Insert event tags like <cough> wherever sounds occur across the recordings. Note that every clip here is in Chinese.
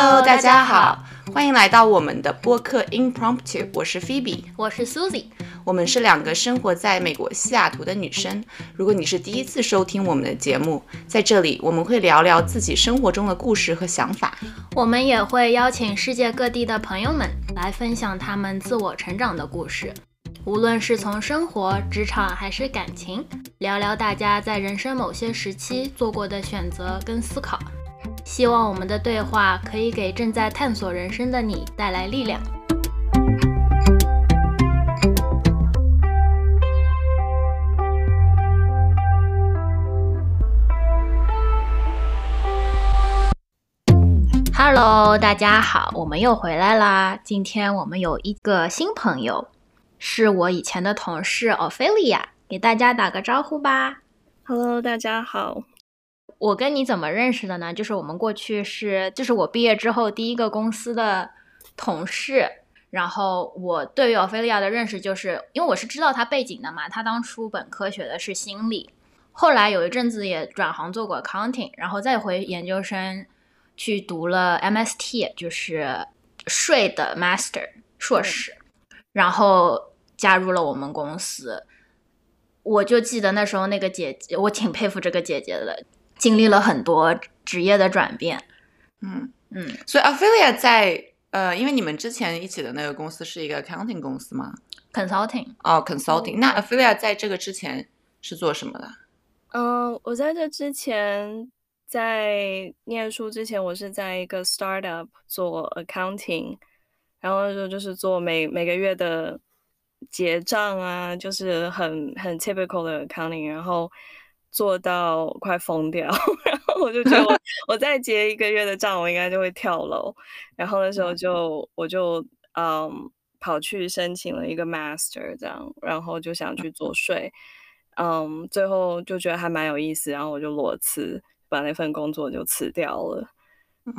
Hello，大家好，欢迎来到我们的播客 Impromptu。我是 Phoebe，我是 Susie，我们是两个生活在美国西雅图的女生。如果你是第一次收听我们的节目，在这里我们会聊聊自己生活中的故事和想法。我们也会邀请世界各地的朋友们来分享他们自我成长的故事，无论是从生活、职场还是感情，聊聊大家在人生某些时期做过的选择跟思考。希望我们的对话可以给正在探索人生的你带来力量。Hello，大家好，我们又回来啦。今天我们有一个新朋友，是我以前的同事 Ophelia，给大家打个招呼吧。Hello，大家好。我跟你怎么认识的呢？就是我们过去是，就是我毕业之后第一个公司的同事。然后我对于奥菲利亚的认识，就是因为我是知道他背景的嘛。他当初本科学的是心理，后来有一阵子也转行做过 accounting，然后再回研究生去读了 MST，就是税的 master 硕士，然后加入了我们公司。我就记得那时候那个姐姐，我挺佩服这个姐姐的。经历了很多职业的转变，嗯嗯，所以 Affilia 在呃，因为你们之前一起的那个公司是一个 accounting 公司吗？Consulting 哦，consulting。那 Affilia 在这个之前是做什么的？嗯，我在这之前在念书之前，我是在一个 startup 做 accounting，然后就就是做每每个月的结账啊，就是很很 typical 的 accounting，然后。做到快疯掉，然后我就觉得我 <laughs> 我再结一个月的账，我应该就会跳楼。然后那时候就我就嗯跑去申请了一个 master，这样，然后就想去做税，嗯，最后就觉得还蛮有意思，然后我就裸辞，把那份工作就辞掉了，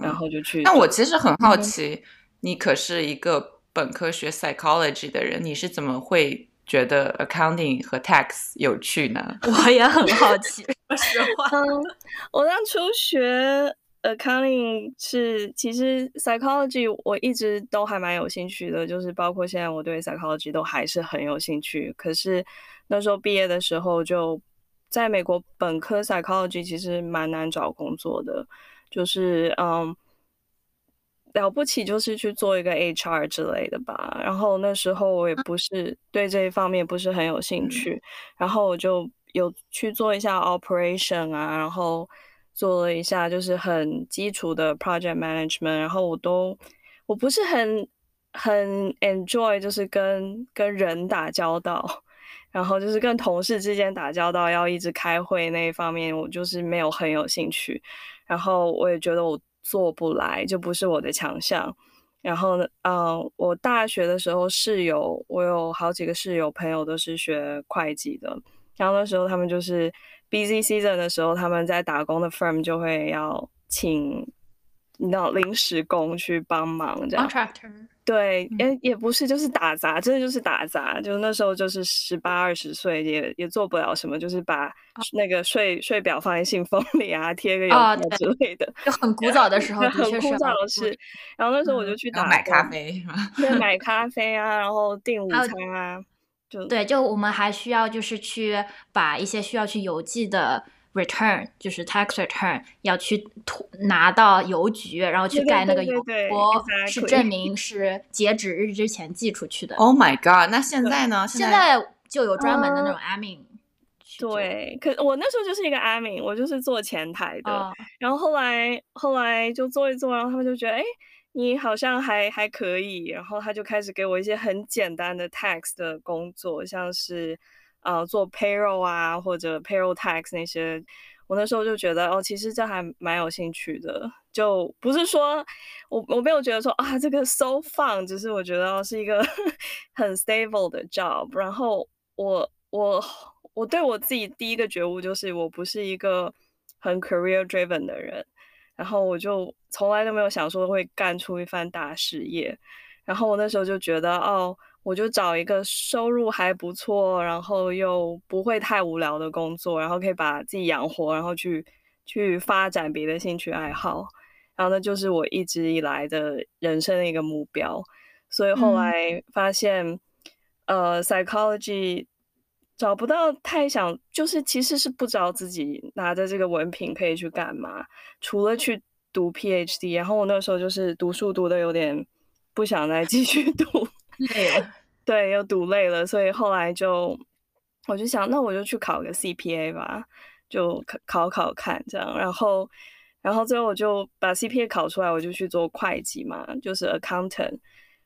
然后就去。那我其实很好奇，你可是一个本科学 psychology 的人，你是怎么会？觉得 accounting 和 tax 有趣呢？<laughs> 我也很好奇。<laughs> 说实话，我当初学 accounting 是，其实 psychology 我一直都还蛮有兴趣的，就是包括现在我对 psychology 都还是很有兴趣。可是那时候毕业的时候，就在美国本科 psychology 其实蛮难找工作的，就是嗯。了不起就是去做一个 HR 之类的吧，然后那时候我也不是对这一方面不是很有兴趣，然后我就有去做一下 operation 啊，然后做了一下就是很基础的 project management，然后我都我不是很很 enjoy 就是跟跟人打交道，然后就是跟同事之间打交道要一直开会那一方面，我就是没有很有兴趣，然后我也觉得我。做不来就不是我的强项。然后呢，嗯，我大学的时候室友，我有好几个室友朋友都是学会计的。然后那时候他们就是 busy season 的时候，他们在打工的 firm 就会要请。你知道临时工去帮忙这样，对，也也不是，就是打杂，真的就是打杂。就那时候就是十八二十岁，也也做不了什么，就是把那个税税表放在信封里啊，贴个邮票之类的。就很古早的时候，<laughs> 很古早的事。然后那时候我就去打买咖啡是吧？对，买 <laughs> 咖啡啊，然后订午餐啊，就对，就我们还需要就是去把一些需要去邮寄的。Return 就是 tax return 要去拿到邮局，然后去盖那个邮戳，是证明是截止日之前寄出去的。Oh my god！那现在呢？现在就有专门的那种 admin。对，可我那时候就是一个 admin，我就是做前台的。然后后来后来就做一做，然后他们就觉得，哎，你好像还还可以。然后他就开始给我一些很简单的 tax 的工作，像是。呃，做 payroll 啊，或者 payroll tax 那些，我那时候就觉得哦，其实这还蛮有兴趣的。就不是说我我没有觉得说啊，这个 so fun，只是我觉得是一个 <laughs> 很 stable 的 job。然后我我我对我自己第一个觉悟就是，我不是一个很 career driven 的人。然后我就从来都没有想说会干出一番大事业。然后我那时候就觉得哦。我就找一个收入还不错，然后又不会太无聊的工作，然后可以把自己养活，然后去去发展别的兴趣爱好。然后那就是我一直以来的人生的一个目标。所以后来发现，呃，psychology 找不到太想，就是其实是不知道自己拿着这个文凭可以去干嘛，除了去读 PhD。然后我那时候就是读书读的有点不想再继续 <laughs> 读，累了，<laughs> 对，又读累了，所以后来就我就想，那我就去考个 CPA 吧，就考考考看这样。然后，然后最后我就把 CPA 考出来，我就去做会计嘛，就是 accountant。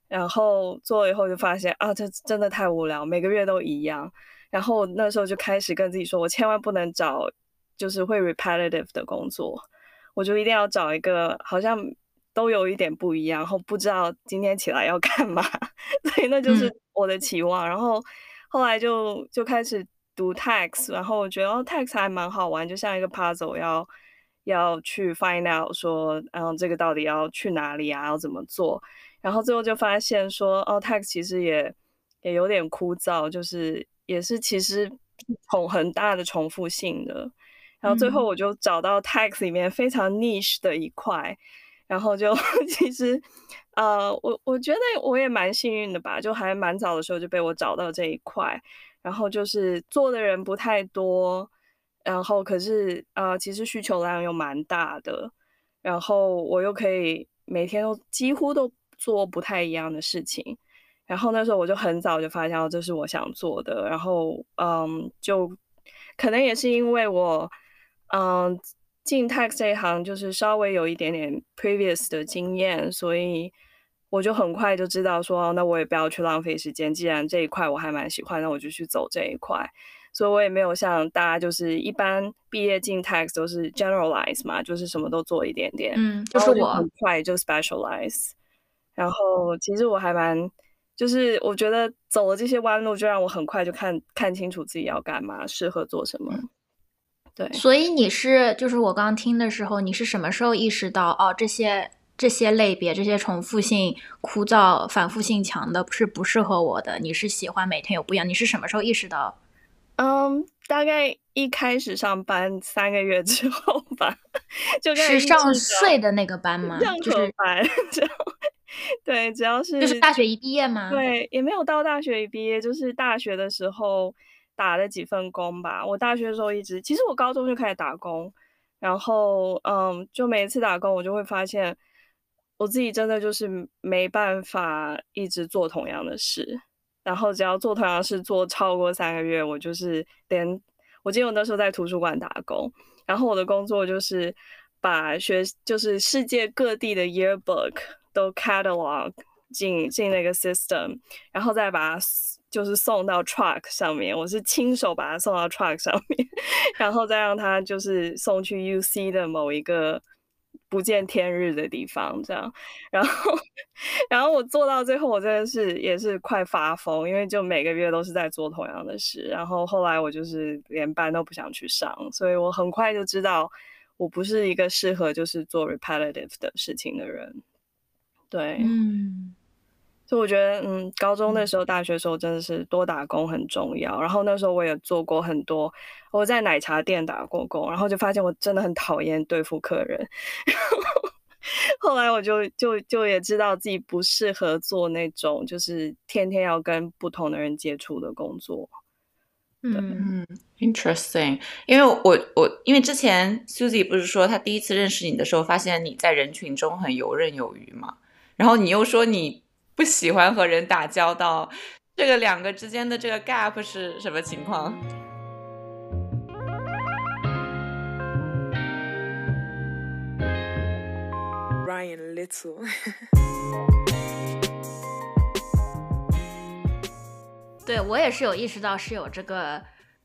然后做了以后就发现啊，这真的太无聊，每个月都一样。然后那时候就开始跟自己说，我千万不能找就是会 repetitive 的工作，我就一定要找一个好像都有一点不一样，然后不知道今天起来要 <laughs> 干嘛。所以那就是我的期望。然后后来就就开始读 tax，然后我觉得哦 tax 还蛮好玩，就像一个 puzzle，要要去 find out 说，嗯，这个到底要去哪里啊，要怎么做。然后最后就发现说，哦，tax 其实也也有点枯燥，就是也是其实重很大的重复性的。然后最后我就找到 tax 里面非常 niche 的一块，然后就 <laughs> 其实呃，我我觉得我也蛮幸运的吧，就还蛮早的时候就被我找到这一块。然后就是做的人不太多，然后可是呃，其实需求量又蛮大的，然后我又可以每天都几乎都。做不太一样的事情，然后那时候我就很早就发现这是我想做的，然后嗯，就可能也是因为我嗯进 tax 这一行就是稍微有一点点 previous 的经验，所以我就很快就知道说，那我也不要去浪费时间，既然这一块我还蛮喜欢，那我就去走这一块，所以我也没有像大家就是一般毕业进 tax 都是 generalize 嘛，就是什么都做一点点，嗯，就是我很快就 specialize。然后其实我还蛮，就是我觉得走了这些弯路，就让我很快就看看清楚自己要干嘛，适合做什么。对，所以你是就是我刚听的时候，你是什么时候意识到哦，这些这些类别、这些重复性、枯燥、反复性强的是不适合我的？你是喜欢每天有不一样？你是什么时候意识到？嗯，大概一开始上班三个月之后吧，<laughs> 就是上睡的那个班吗？就是班。<laughs> 对，只要是就是大学一毕业吗？对，也没有到大学一毕业，就是大学的时候打了几份工吧。我大学的时候一直，其实我高中就开始打工，然后嗯，就每一次打工，我就会发现我自己真的就是没办法一直做同样的事。然后只要做同样的事做超过三个月，我就是连我记得我那时候在图书馆打工，然后我的工作就是把学就是世界各地的 yearbook。都 catalog 进进那个 system，然后再把就是送到 truck 上面，我是亲手把它送到 truck 上面，然后再让它就是送去 UC 的某一个不见天日的地方，这样，然后然后我做到最后，我真的是也是快发疯，因为就每个月都是在做同样的事，然后后来我就是连班都不想去上，所以我很快就知道我不是一个适合就是做 repetitive 的事情的人。对，嗯，所以我觉得，嗯，高中那时候、大学时候真的是多打工很重要。然后那时候我也做过很多，我在奶茶店打过工，然后就发现我真的很讨厌对付客人。<laughs> 然后来我就就就也知道自己不适合做那种就是天天要跟不同的人接触的工作。嗯，interesting。因为我我因为之前 Susie 不是说她第一次认识你的时候，发现你在人群中很游刃有余嘛。然后你又说你不喜欢和人打交道，这个两个之间的这个 gap 是什么情况？Ryan Little，<laughs> 对我也是有意识到是有这个。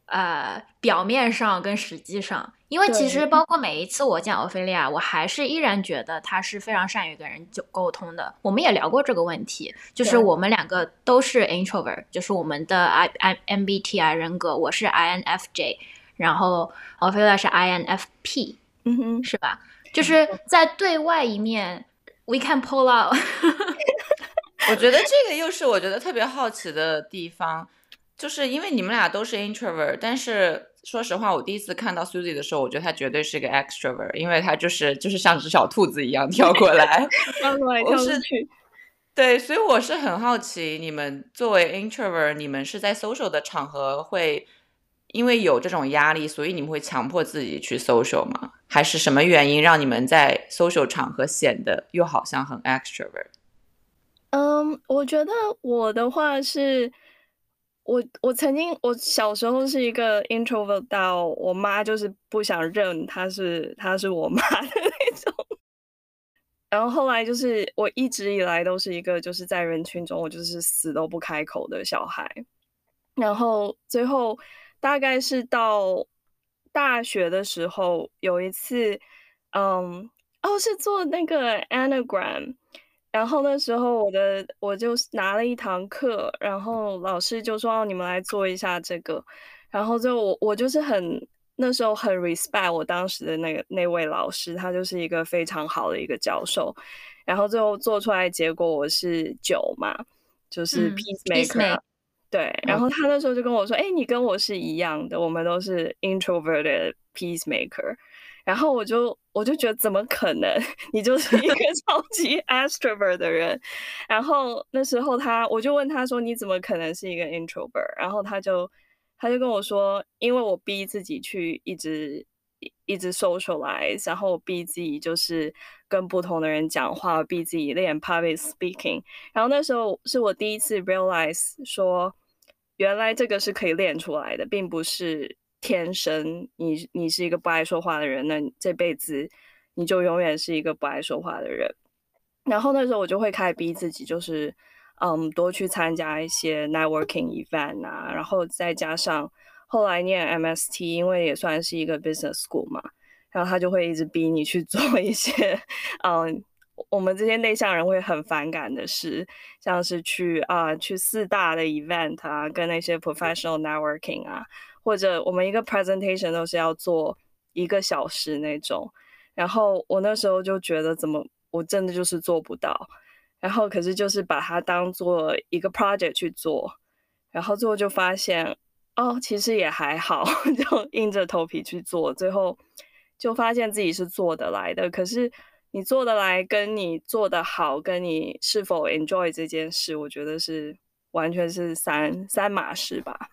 呃，表面上跟实际上，因为其实包括每一次我见欧菲利亚，我还是依然觉得他是非常善于跟人就沟通的。我们也聊过这个问题，就是我们两个都是 introvert，就是我们的 I I MBTI 人格，我是 INFJ，然后欧菲利亚是 INFP，嗯哼，是吧？就是在对外一面，we can pull out。<laughs> 我觉得这个又是我觉得特别好奇的地方。就是因为你们俩都是 introvert，但是说实话，我第一次看到 Susie 的时候，我觉得她绝对是个 extrovert，因为她就是就是像只小兔子一样跳过来，<laughs> 跳过来跳过去。<laughs> 对，所以我是很好奇，你们作为 introvert，你们是在 social 的场合会因为有这种压力，所以你们会强迫自己去 social 吗？还是什么原因让你们在 social 场合显得又好像很 extrovert？嗯，我觉得我的话是，我我曾经我小时候是一个 introvert 到我妈就是不想认她是她是我妈的那种，然后后来就是我一直以来都是一个就是在人群中我就是死都不开口的小孩，然后最后大概是到大学的时候有一次，嗯，哦是做那个 anagram。然后那时候我的我就拿了一堂课，然后老师就说：“让，你们来做一下这个。”然后就我我就是很那时候很 respect 我当时的那个那位老师，他就是一个非常好的一个教授。然后最后做出来结果我是九嘛，就是 peacemaker 对。然后他那时候就跟我说：“哎，你跟我是一样的，我们都是 introverted peacemaker。”然后我就我就觉得怎么可能？<laughs> 你就是一个 <laughs> 超级 extrovert 的人。然后那时候他我就问他说：“你怎么可能是一个 introvert？” 然后他就他就跟我说：“因为我逼自己去一直一一直 socialize，然后我逼自己就是跟不同的人讲话，逼自己练 public speaking。然后那时候是我第一次 realize 说，原来这个是可以练出来的，并不是。”天生你你是一个不爱说话的人，那这辈子你就永远是一个不爱说话的人。然后那时候我就会开始逼自己，就是嗯多去参加一些 networking event 啊，然后再加上后来念 MST，因为也算是一个 business school 嘛，然后他就会一直逼你去 <laughs> 做一些嗯我们这些内向人会很反感的事，像是去啊去四大的 event 啊，跟那些 professional networking 啊。或者我们一个 presentation 都是要做一个小时那种，然后我那时候就觉得怎么我真的就是做不到，然后可是就是把它当做一个 project 去做，然后最后就发现哦，其实也还好，<laughs> 就硬着头皮去做，最后就发现自己是做得来的。可是你做得来，跟你做得好，跟你是否 enjoy 这件事，我觉得是完全是三三码事吧。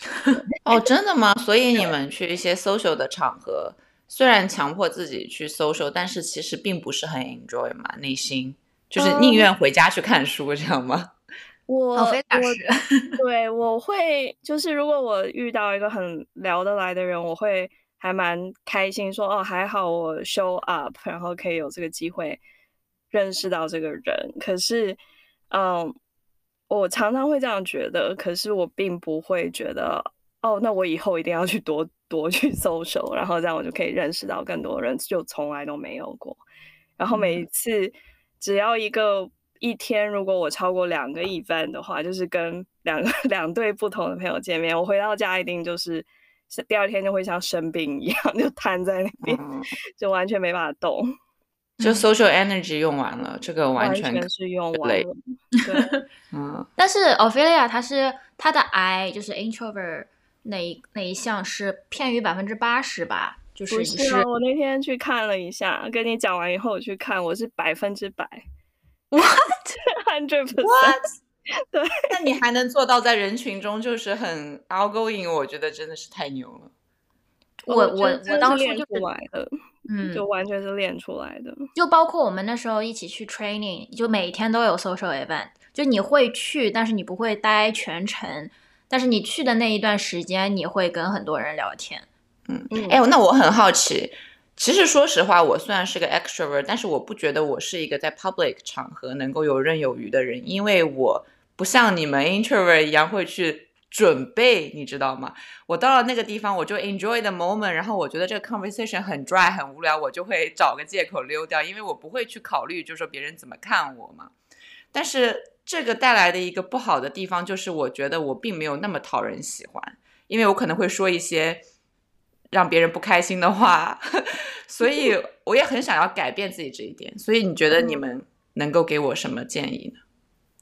<laughs> 哦，真的吗？所以你们去一些 social 的场合，虽然强迫自己去 social，但是其实并不是很 enjoy 嘛，内心就是宁愿回家去看书，这样吗？<laughs> 我哦，我是。<laughs> 对我会就是如果我遇到一个很聊得来的人，我会还蛮开心说，哦还好我 show up，然后可以有这个机会认识到这个人。可是，嗯。我常常会这样觉得，可是我并不会觉得哦，那我以后一定要去多多去搜手，然后这样我就可以认识到更多人，就从来都没有过。然后每一次只要一个一天，如果我超过两个 event 的话，就是跟两个 <laughs> 两对不同的朋友见面，我回到家一定就是第二天就会像生病一样，就瘫在那边，嗯、就完全没办法动。就 social energy 用完了，这个完全是用完了。对，<laughs> 嗯，但是 Ophelia 她是她的 I 就是 introvert 那一那一项是偏于百分之八十吧，就是不是啊？我那天去看了一下，跟你讲完以后我去看，我是百分之百 What？hundred <laughs> percent。<laughs> 对，那你还能做到在人群中就是很 outgoing，我觉得真的是太牛了。我我我当初就来的，嗯，就完全是练出来的。就包括我们那时候一起去 training，就每天都有 social event，就你会去，但是你不会待全程，但是你去的那一段时间，你会跟很多人聊天。嗯，嗯哎，那我很好奇，其实说实话，我虽然是个 extrovert，但是我不觉得我是一个在 public 场合能够游刃有余的人，因为我不像你们 introvert 一样会去准备，你知道吗？我到了那个地方，我就 enjoy the moment，然后我觉得这个 conversation 很 dry 很无聊，我就会找个借口溜掉，因为我不会去考虑，就是说别人怎么看我嘛。但是这个带来的一个不好的地方，就是我觉得我并没有那么讨人喜欢，因为我可能会说一些让别人不开心的话，<laughs> 所以我也很想要改变自己这一点。所以你觉得你们能够给我什么建议呢？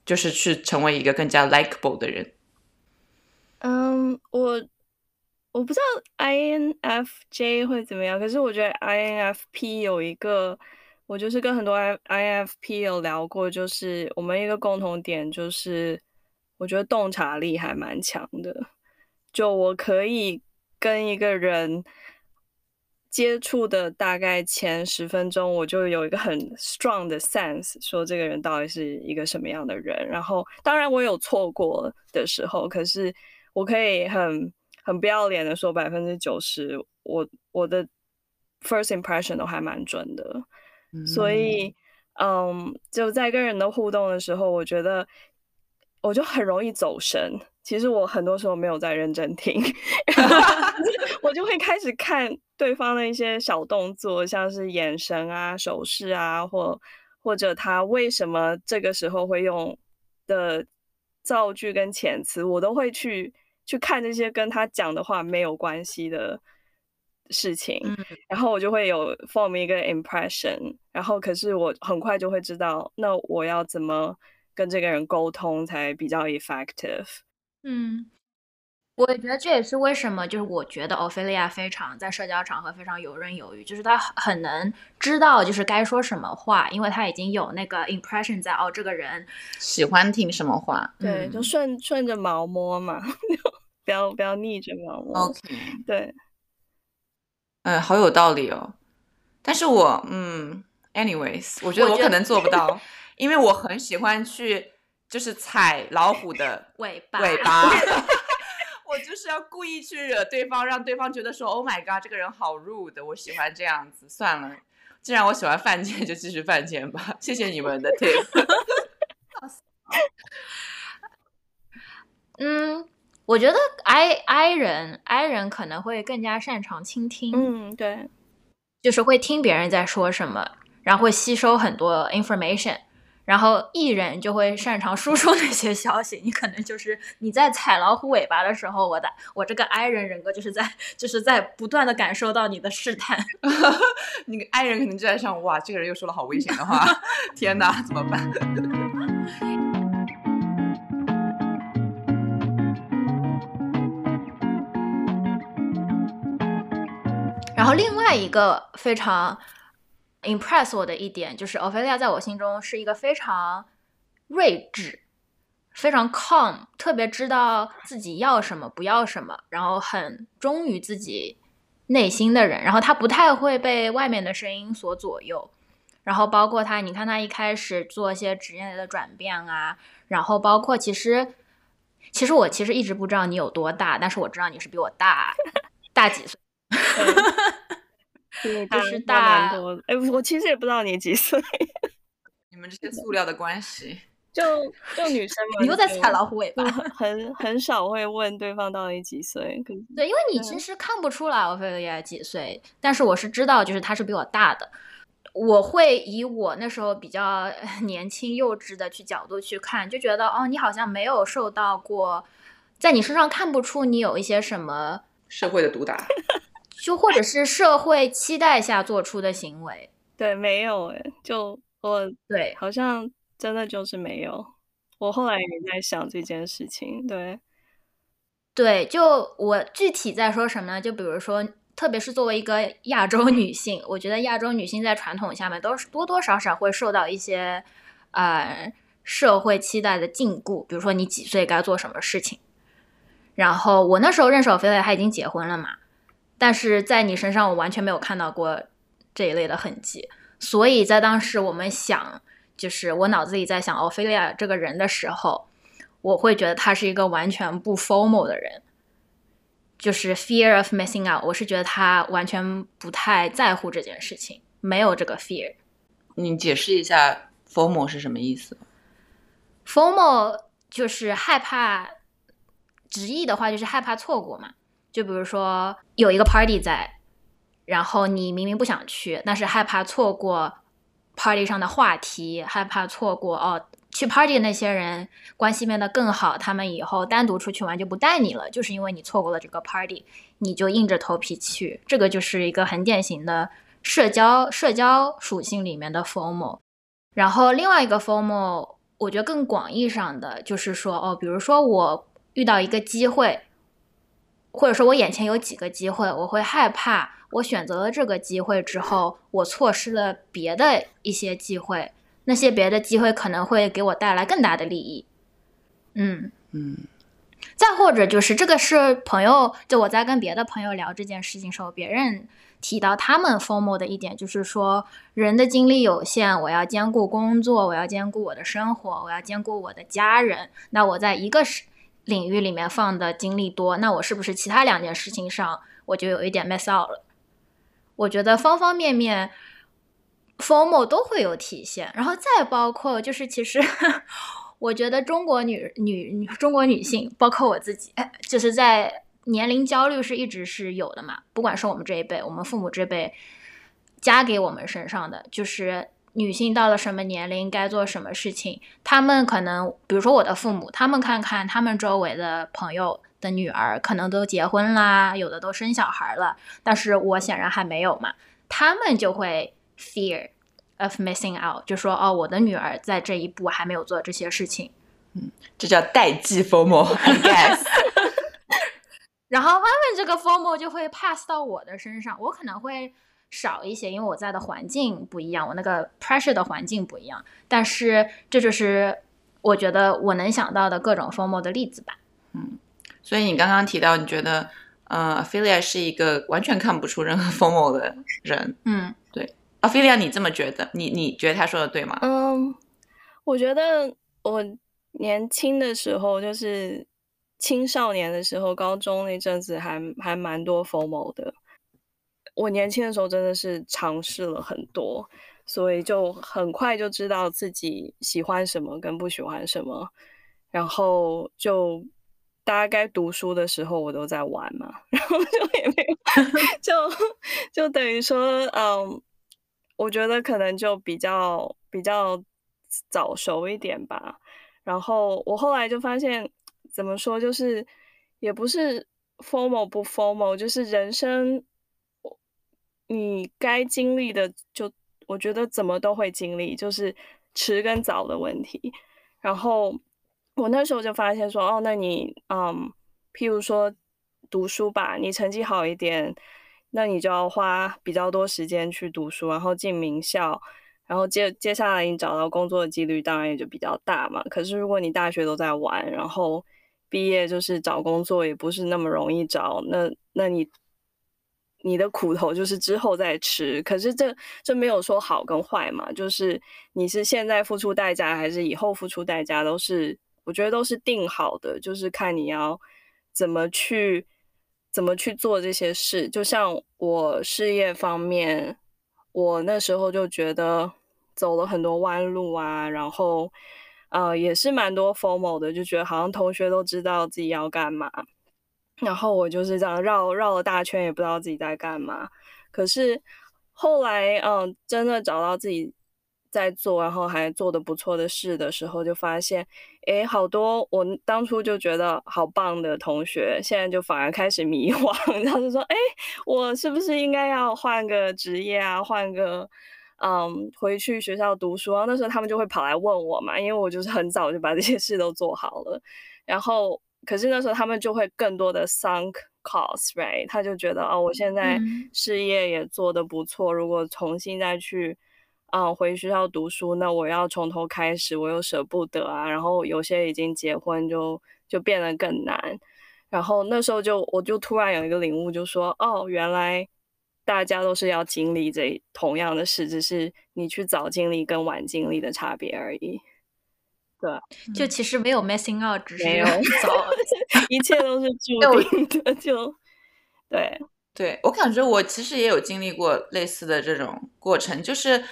就是去成为一个更加 likable 的人。嗯，我我不知道 INFJ 会怎么样，可是我觉得 INFP 有一个，我就是跟很多 INFP 有聊过，就是我们一个共同点就是，我觉得洞察力还蛮强的，就我可以跟一个人。接触的大概前十分钟，我就有一个很 strong 的 sense，说这个人到底是一个什么样的人。然后，当然我有错过的时候，可是我可以很很不要脸的说，百分之九十，我我的 first impression 都还蛮准的。所以，嗯，就在跟人的互动的时候，我觉得我就很容易走神。其实我很多时候没有在认真听，<laughs> 我就会开始看对方的一些小动作，像是眼神啊、手势啊，或或者他为什么这个时候会用的造句跟遣词，我都会去去看这些跟他讲的话没有关系的事情，然后我就会有 form 一个 impression，然后可是我很快就会知道，那我要怎么跟这个人沟通才比较 effective。嗯，我也觉得这也是为什么，就是我觉得奥菲利亚非常在社交场合非常游刃有余，就是他很能知道就是该说什么话，因为他已经有那个 impression 在哦，这个人喜欢听什么话，对，就顺顺着毛摸嘛，不要不要逆着毛摸。OK，对，嗯，好有道理哦。但是我嗯，anyways，我觉得我可能做不到，因为我很喜欢去。就是踩老虎的尾巴，尾巴，<laughs> 我就是要故意去惹对方，让对方觉得说，Oh my god，这个人好 rude，我喜欢这样子。算了，既然我喜欢犯贱，就继续犯贱吧。谢谢你们的 tip。<laughs> 嗯，我觉得 I I 人 I 人可能会更加擅长倾听。嗯，对，就是会听别人在说什么，然后会吸收很多 information。然后艺人就会擅长输出那些消息，你可能就是你在踩老虎尾巴的时候，我的我这个 I 人人格就是在就是在不断的感受到你的试探，<laughs> 那个 I 人可能就在想，哇，这个人又说了好危险的话，<laughs> 天哪，怎么办？然后另外一个非常。Impress 我的一点就是，奥菲利亚在我心中是一个非常睿智、非常 calm，特别知道自己要什么、不要什么，然后很忠于自己内心的人。然后他不太会被外面的声音所左右。然后包括他，你看他一开始做一些职业的转变啊，然后包括其实，其实我其实一直不知道你有多大，但是我知道你是比我大大几岁。<laughs> 就是大蛮多，哎，我其实也不知道你几岁。<laughs> 你们这些塑料的关系，<laughs> 就就女生嘛，<laughs> 你又在踩老虎尾巴，很很少会问对方到底几岁。对，因为你其实看不出来我菲利亚几岁，但是我是知道，就是他是比我大的。我会以我那时候比较年轻幼稚的去角度去看，就觉得哦，你好像没有受到过，在你身上看不出你有一些什么社会的毒打。就或者是社会期待下做出的行为，对，没有哎，就我对，好像真的就是没有。我后来也在想这件事情，对，对，就我具体在说什么呢？就比如说，特别是作为一个亚洲女性，我觉得亚洲女性在传统下面都是多多少少会受到一些呃社会期待的禁锢，比如说你几岁该做什么事情。然后我那时候认识我菲菲，她已经结婚了嘛。但是在你身上，我完全没有看到过这一类的痕迹。所以在当时我们想，就是我脑子里在想奥菲利亚这个人的时候，我会觉得他是一个完全不 formal 的人，就是 fear of missing out。我是觉得他完全不太在乎这件事情，没有这个 fear。你解释一下 formal 是什么意思？formal 就是害怕，直译的话就是害怕错过嘛。就比如说有一个 party 在，然后你明明不想去，但是害怕错过 party 上的话题，害怕错过哦，去 party 的那些人关系变得更好，他们以后单独出去玩就不带你了，就是因为你错过了这个 party，你就硬着头皮去，这个就是一个很典型的社交社交属性里面的 formal。然后另外一个 formal，我觉得更广义上的就是说哦，比如说我遇到一个机会。或者说我眼前有几个机会，我会害怕我选择了这个机会之后，我错失了别的一些机会，那些别的机会可能会给我带来更大的利益。嗯嗯，再或者就是这个是朋友，就我在跟别的朋友聊这件事情时候，别人提到他们 formal 的一点就是说，人的精力有限，我要兼顾工作，我要兼顾我的生活，我要兼顾我的家人。那我在一个是领域里面放的精力多，那我是不是其他两件事情上我就有一点 miss out 了？我觉得方方面面 formal 都会有体现，然后再包括就是其实。<laughs> 我觉得中国女女中国女性，包括我自己，就是在年龄焦虑是一直是有的嘛。不管是我们这一辈，我们父母这辈加给我们身上的，就是女性到了什么年龄该做什么事情，他们可能，比如说我的父母，他们看看他们周围的朋友的女儿，可能都结婚啦，有的都生小孩了，但是我显然还没有嘛，他们就会 fear。of missing out，就说哦，我的女儿在这一步还没有做这些事情，嗯，这叫代际 formal，I guess。<laughs> 然后慢慢这个 formal 就会 pass 到我的身上，我可能会少一些，因为我在的环境不一样，我那个 pressure 的环境不一样。但是这就是我觉得我能想到的各种 formal 的例子吧。嗯，所以你刚刚提到，你觉得呃，Ophelia 是一个完全看不出任何 formal 的人，嗯。阿菲利亚，你这么觉得？你你觉得他说的对吗？嗯，我觉得我年轻的时候，就是青少年的时候，高中那阵子还还蛮多 formal 的。我年轻的时候真的是尝试了很多，所以就很快就知道自己喜欢什么跟不喜欢什么。然后就大家该读书的时候，我都在玩嘛，<laughs> 然后就也没有，就就等于说，嗯。我觉得可能就比较比较早熟一点吧，然后我后来就发现，怎么说就是也不是 formal 不 formal，就是人生你该经历的，就我觉得怎么都会经历，就是迟跟早的问题。然后我那时候就发现说，哦，那你嗯，譬如说读书吧，你成绩好一点。那你就要花比较多时间去读书，然后进名校，然后接接下来你找到工作的几率当然也就比较大嘛。可是如果你大学都在玩，然后毕业就是找工作也不是那么容易找，那那你你的苦头就是之后再吃。可是这这没有说好跟坏嘛，就是你是现在付出代价还是以后付出代价，都是我觉得都是定好的，就是看你要怎么去。怎么去做这些事？就像我事业方面，我那时候就觉得走了很多弯路啊，然后呃也是蛮多 formal 的，就觉得好像同学都知道自己要干嘛，然后我就是这样绕绕了大圈，也不知道自己在干嘛。可是后来，嗯，真的找到自己。在做，然后还做的不错的事的时候，就发现，哎，好多我当初就觉得好棒的同学，现在就反而开始迷惘。<laughs> 然后就说，哎，我是不是应该要换个职业啊？换个，嗯，回去学校读书啊？那时候他们就会跑来问我嘛，因为我就是很早就把这些事都做好了。然后，可是那时候他们就会更多的 sunk cost，right？他就觉得，哦，我现在事业也做得不错，如果重新再去。嗯，回学校读书，那我要从头开始，我又舍不得啊。然后有些已经结婚，就就变得更难。然后那时候就我就突然有一个领悟，就说哦，原来大家都是要经历这同样的事，只是你去早经历跟晚经历的差别而已。对，就其实没有 missing out，只是早，<laughs> 一切都是注定的。<laughs> 就对，对我感觉我其实也有经历过类似的这种过程，就是。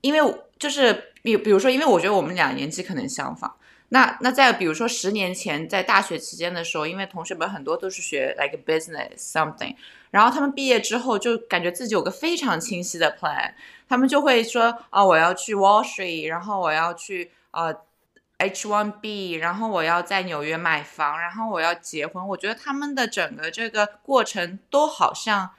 因为就是比比如说，因为我觉得我们俩年纪可能相仿。那那在比如说十年前在大学期间的时候，因为同学们很多都是学 like business something，然后他们毕业之后就感觉自己有个非常清晰的 plan，他们就会说啊我要去 Wall Street，然后我要去啊 H1B，然后我要在纽约买房，然后我要结婚。我觉得他们的整个这个过程都好像。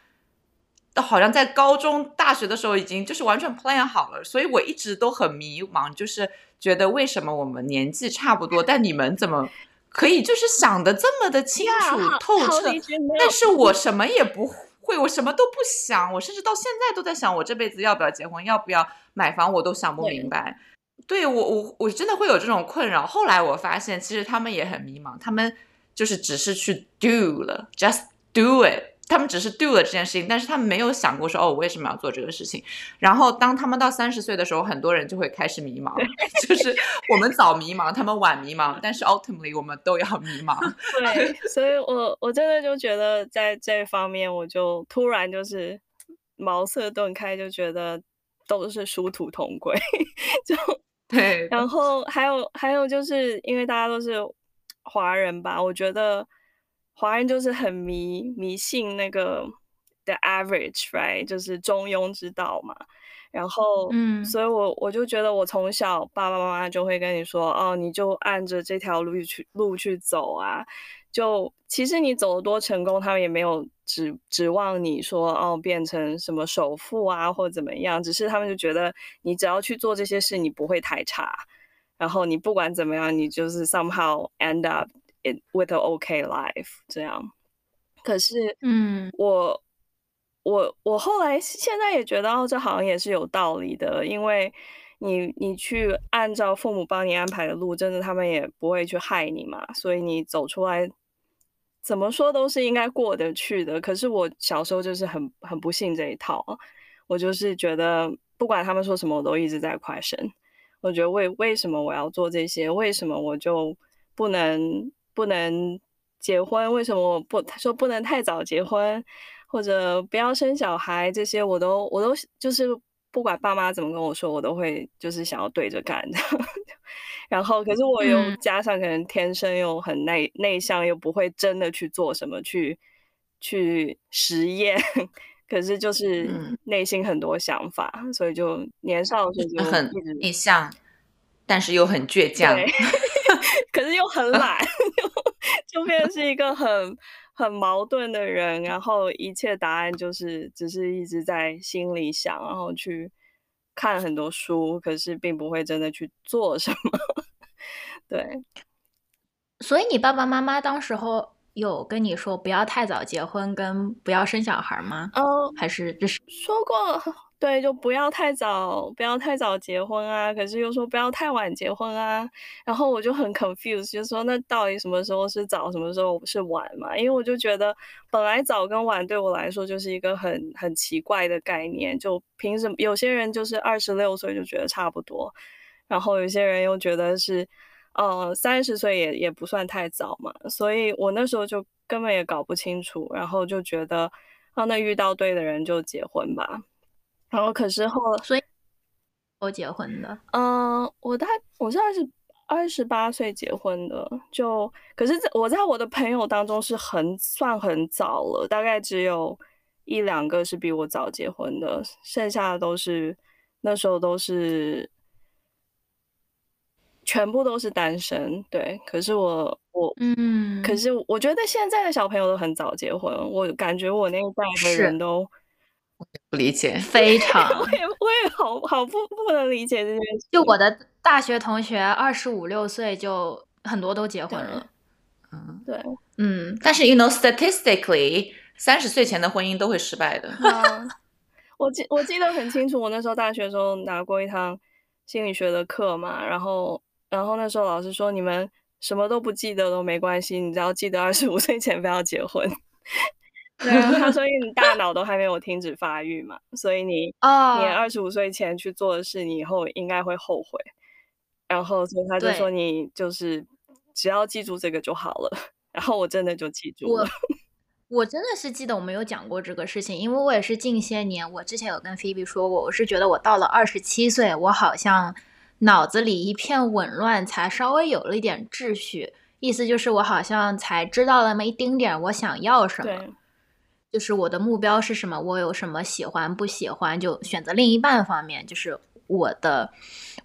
都好像在高中、大学的时候已经就是完全 plan 好了，所以我一直都很迷茫，就是觉得为什么我们年纪差不多，但你们怎么可以就是想的这么的清楚透彻，但是我什么也不会，我什么都不想，我甚至到现在都在想，我这辈子要不要结婚，要不要买房，我都想不明白。对我，我我真的会有这种困扰。后来我发现，其实他们也很迷茫，他们就是只是去 do 了，just do it。他们只是 do 了这件事情，但是他们没有想过说哦，我为什么要做这个事情。然后当他们到三十岁的时候，很多人就会开始迷茫，就是我们早迷茫，他们晚迷茫，但是 ultimately 我们都要迷茫。<laughs> 对，所以我我真的就觉得在这方面，我就突然就是茅塞顿开，就觉得都是殊途同归。<laughs> 就对，然后还有还有就是因为大家都是华人吧，我觉得。华人就是很迷迷信那个 the average，right，就是中庸之道嘛。然后，嗯，所以我我就觉得我从小爸爸妈妈就会跟你说，哦，你就按着这条路去路去走啊。就其实你走的多成功，他们也没有指指望你说哦变成什么首富啊或怎么样，只是他们就觉得你只要去做这些事，你不会太差。然后你不管怎么样，你就是 somehow end up。it with a OK life 这样，可是，嗯，我我我后来现在也觉得哦，这好像也是有道理的，因为你你去按照父母帮你安排的路，真的他们也不会去害你嘛，所以你走出来，怎么说都是应该过得去的。可是我小时候就是很很不信这一套，我就是觉得不管他们说什么，我都一直在快生。我觉得为为什么我要做这些？为什么我就不能？不能结婚？为什么我不？他说不能太早结婚，或者不要生小孩，这些我都我都就是不管爸妈怎么跟我说，我都会就是想要对着干的。然后，可是我又加上可能天生又很内内向，又不会真的去做什么去去实验。可是就是内心很多想法，所以就年少的时候就很内向，但是又很倔强。<laughs> 可是又很懒，<laughs> 就变成是一个很很矛盾的人。然后一切答案就是只是一直在心里想，然后去看很多书，可是并不会真的去做什么。<laughs> 对，所以你爸爸妈妈当时候有跟你说不要太早结婚，跟不要生小孩吗？哦，还是就是说过。对，就不要太早，不要太早结婚啊！可是又说不要太晚结婚啊，然后我就很 confused，就说那到底什么时候是早，什么时候是晚嘛？因为我就觉得本来早跟晚对我来说就是一个很很奇怪的概念，就凭什么有些人就是二十六岁就觉得差不多，然后有些人又觉得是，呃，三十岁也也不算太早嘛，所以我那时候就根本也搞不清楚，然后就觉得，啊，那遇到对的人就结婚吧。然后，可是后，所以我结婚的，嗯，我大我现在是二十八岁结婚的，就可是我在我的朋友当中是很算很早了，大概只有一两个是比我早结婚的，剩下的都是那时候都是全部都是单身，对。可是我我嗯，可是我觉得现在的小朋友都很早结婚，我感觉我那一代的人都。不理解，<laughs> 非常，我也我也好好不不能理解这件事。就我的大学同学，二十五六岁就很多都结婚了。嗯，对，嗯，但是 you know statistically，三十岁前的婚姻都会失败的。我记我记得很清楚，我那时候大学的时候拿过一堂心理学的课嘛，然后然后那时候老师说，你们什么都不记得都没关系，你只要记得二十五岁前不要结婚。对，他说因为你大脑都还没有停止发育嘛，所以你哦，你二十五岁前去做的事，你以后应该会后悔。然后所以他就说你就是只要记住这个就好了。然后我真的就记住了。我真的是记得我们有讲过这个事情，因为我也是近些年，我之前有跟菲比说过，我是觉得我到了二十七岁，我好像脑子里一片紊乱，才稍微有了一点秩序。意思就是我好像才知道了那么一丁点我想要什么。就是我的目标是什么？我有什么喜欢不喜欢？就选择另一半方面，就是我的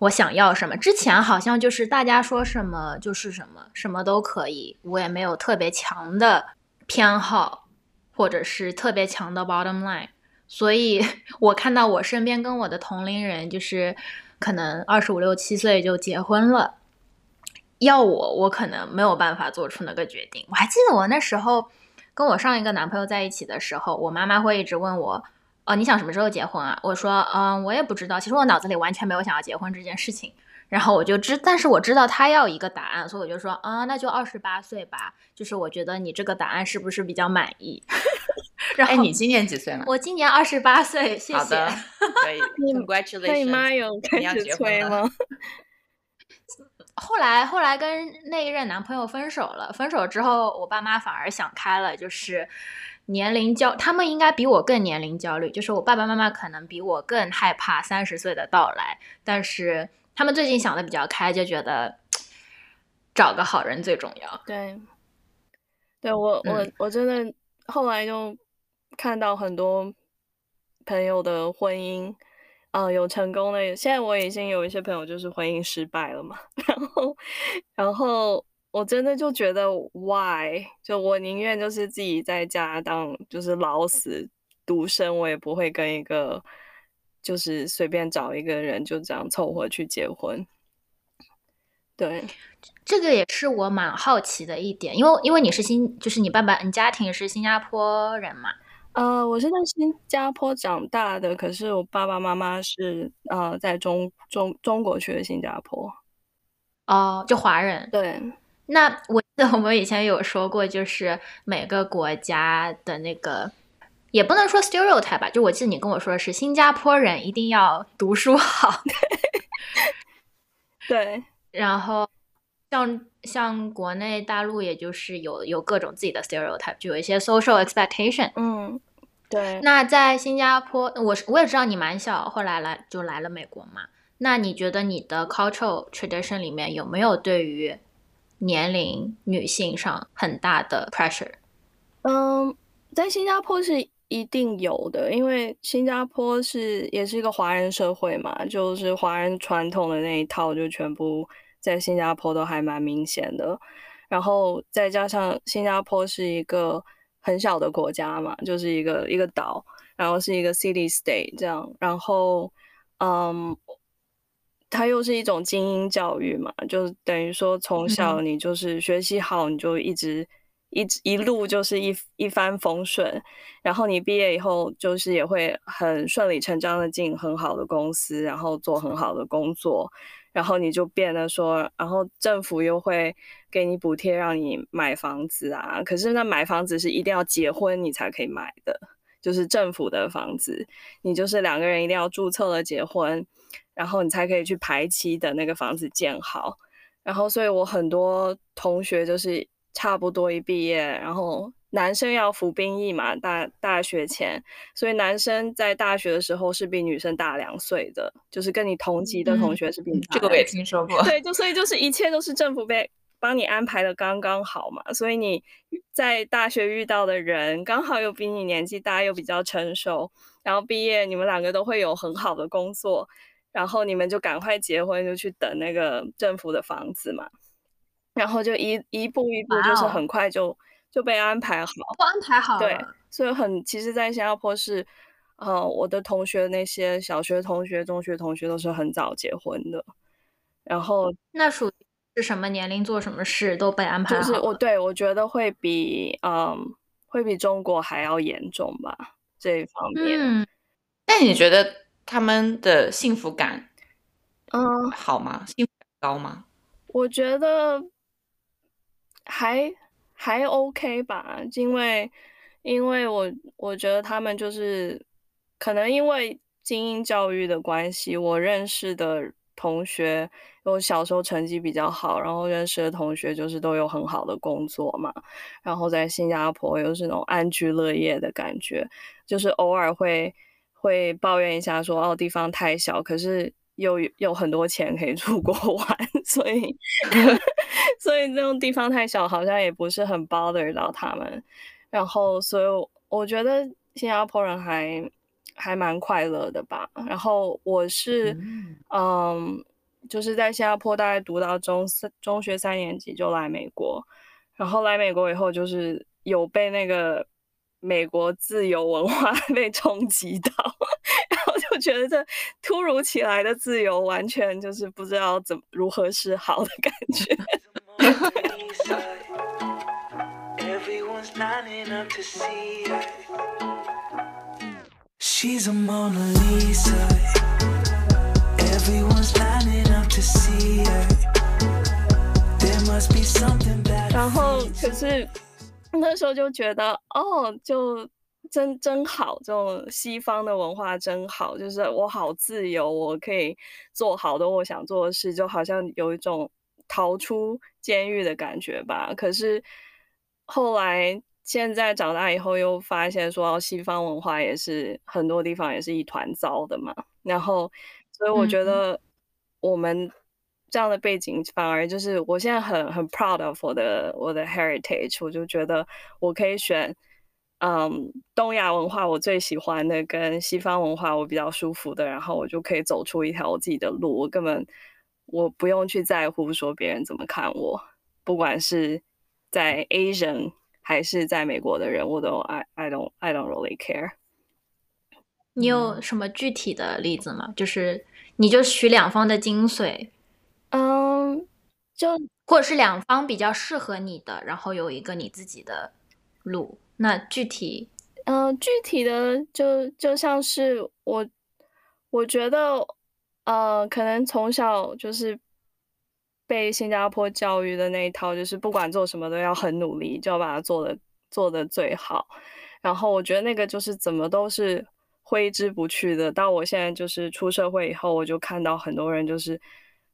我想要什么。之前好像就是大家说什么就是什么，什么都可以，我也没有特别强的偏好，或者是特别强的 bottom line。所以 <laughs> 我看到我身边跟我的同龄人，就是可能二十五六七岁就结婚了。要我，我可能没有办法做出那个决定。我还记得我那时候跟我上一个男朋友在一起的时候，我妈妈会一直问我，哦，你想什么时候结婚啊？我说，嗯，我也不知道。其实我脑子里完全没有想要结婚这件事情。然后我就知，但是我知道他要一个答案，所以我就说，啊，那就二十八岁吧。就是我觉得你这个答案是不是比较满意？<laughs> 然后哎，你今年几岁了？我今年二十八岁，谢谢。好 <laughs> 的，可以那你妈，congratulations。有开始你要结婚了催吗？后来后来跟那一任男朋友分手了，分手之后，我爸妈反而想开了，就是年龄焦，他们应该比我更年龄焦虑，就是我爸爸妈妈可能比我更害怕三十岁的到来，但是他们最近想的比较开，就觉得找个好人最重要。对，对我我嗯我真的后来就看到很多朋友的婚姻，啊、有成功的，现在我已经有一些朋友就是婚姻失败了嘛，<laughs> 然后然后我真的就觉得 why，就我宁愿就是自己在家当就是老死独身，我也不会跟一个就是随便找一个人就这样凑合去结婚。对，这个也是我蛮好奇的一点，因为因为你是新，就是你爸爸，你家庭是新加坡人嘛？呃，我是在新加坡长大的，可是我爸爸妈妈是呃在中中中国去的新加坡。哦，就华人。对，那我记得我们以前有说过，就是每个国家的那个，也不能说 stereotype 吧，就我记得你跟我说的是新加坡人一定要读书好，<laughs> 对，<laughs> 然后像像国内大陆，也就是有有各种自己的 stereotype，就有一些 social expectation。嗯，对，那在新加坡，我是我也知道你蛮小，后来来就来了美国嘛。那你觉得你的 cultural tradition 里面有没有对于年龄女性上很大的 pressure？嗯，在新加坡是一定有的，因为新加坡是也是一个华人社会嘛，就是华人传统的那一套就全部在新加坡都还蛮明显的。然后再加上新加坡是一个很小的国家嘛，就是一个一个岛，然后是一个 city state 这样，然后嗯。它又是一种精英教育嘛，就等于说从小你就是学习好，你就一直一直一路就是一一帆风顺，然后你毕业以后就是也会很顺理成章的进很好的公司，然后做很好的工作，然后你就变得说，然后政府又会给你补贴让你买房子啊，可是那买房子是一定要结婚你才可以买的，就是政府的房子，你就是两个人一定要注册了结婚，然后你才可以去排期等那个房子建好。然后，所以我很多同学就是差不多一毕业，然后男生要服兵役嘛，大大学前，所以男生在大学的时候是比女生大两岁的，就是跟你同级的同学是比你大这个我也听说过。对，就所以就是一切都是政府被帮你安排的刚刚好嘛，所以你在大学遇到的人刚好又比你年纪大，又比较成熟，然后毕业你们两个都会有很好的工作，然后你们就赶快结婚，就去等那个政府的房子嘛，然后就一一步一步，就是很快就就被安排好。都安排好了。对，所以很其实，在新加坡是，呃，我的同学那些小学同学、中学同学都是很早结婚的，然后那属于是什么年龄做什么事都被安排。就是我对我觉得会比嗯会比中国还要严重吧这一方面。嗯，那你觉得他们的幸福感嗯，好吗？幸福感高吗？我觉得还还 OK 吧，因为因为我我觉得他们就是可能因为精英教育的关系，我认识的同学，我小时候成绩比较好，然后认识的同学就是都有很好的工作嘛，然后在新加坡又是那种安居乐业的感觉，就是偶尔会会抱怨一下说哦地方太小，可是又有很多钱可以出国玩，<laughs> 所以 <laughs> <laughs> 所以那种地方太小，好像也不是很 bother 到他们。然后，所以我我觉得新加坡人还还蛮快乐的吧。然后我是嗯嗯，就是在新加坡大概读到中三中学三年级就来美国，然后来美国以后就是有被那个美国自由文化被冲击到，然后就觉得这突如其来的自由，完全就是不知道怎么如何是好的感觉。She's a Mona Lisa. Everyone's lining up to see her. There must be something bad. 然后可是那时候就觉得，哦，就真真好，这种西方的文化真好，就是我好自由，我可以做好多我想做的事，就好像有一种逃出监狱的感觉吧。可是后来现在长大以后，又发现说，哦西方文化也是很多地方也是一团糟的嘛。然后，所以我觉嗯得我们这样的背景，反而就是我现在很很 proud of 我的我的 heritage，我就觉得我可以选，嗯，东亚文化我最喜欢的跟西方文化我比较舒服的，然后我就可以走出一条我自己的路，我根本我不用去在乎说别人怎么看我，不管是在 Asian 还是在美国的人，我都 I I don't I don't really care。你有什么具体的例子吗？就是你就取两方的精髓，嗯，就或者是两方比较适合你的，然后有一个你自己的路。那具体，嗯、呃具体的就就像是我，我觉得，呃，可能从小就是被新加坡教育的那一套，就是不管做什么都要很努力，就要把它做的做的最好。然后我觉得那个就是怎么都是挥之不去的。到我现在就是出社会以后，我就看到很多人就是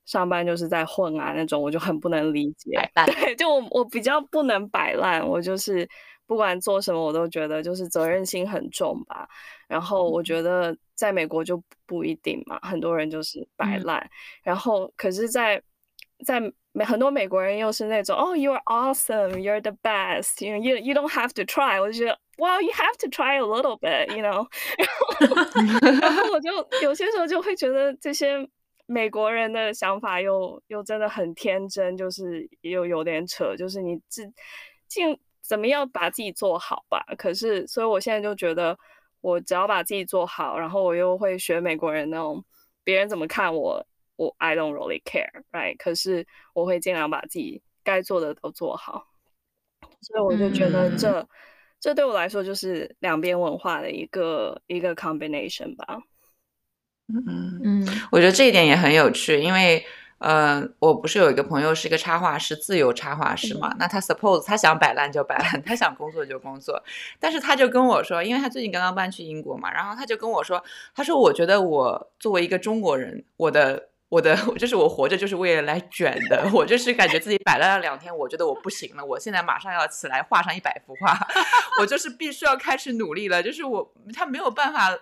上班就是在混啊那种，我就很不能理解。<laughs> 对，就我我比较不能摆烂，我就是不管做什么，我都觉得就是责任心很重吧。然后我觉得在美国就不一定嘛，很多人就是摆嗯烂。然后可是在，在美很多美国人又是那种哦、y o u r e awesome, you're the best, you know, you you don't have to try。我就觉得 Well, you have to try a little bit, you know <laughs> 然后。然后我就有些时候就会觉得这些美国人的想法又又真的很天真，就是又有点扯，就是你自尽怎么样把自己做好吧。可是，所以我现在就觉得，我只要把自己做好，然后我又会学美国人那种别人怎么看我，我 I don't really care，right？可是我会尽量把自己该做的都做好。所以我就觉得嗯这、这对我来说就是两边文化的一个一个 combination 吧。嗯，嗯我觉得这一点也很有趣，因为呃，我不是有一个朋友是一个插画师，自由插画师嘛，那他 suppose 他想摆烂就摆烂，他想工作就工作，但是他就跟我说，因为他最近刚刚搬去英国嘛，然后他就跟我说，他说我觉得我作为一个中国人，我的。我的 <laughs> 就是我活着就是为了来卷的，我就是感觉自己摆烂了两天，我觉得我不行了，我现在马上要起来画上一百幅画，<laughs> 我就是必须要开始努力了，就是我他没有办法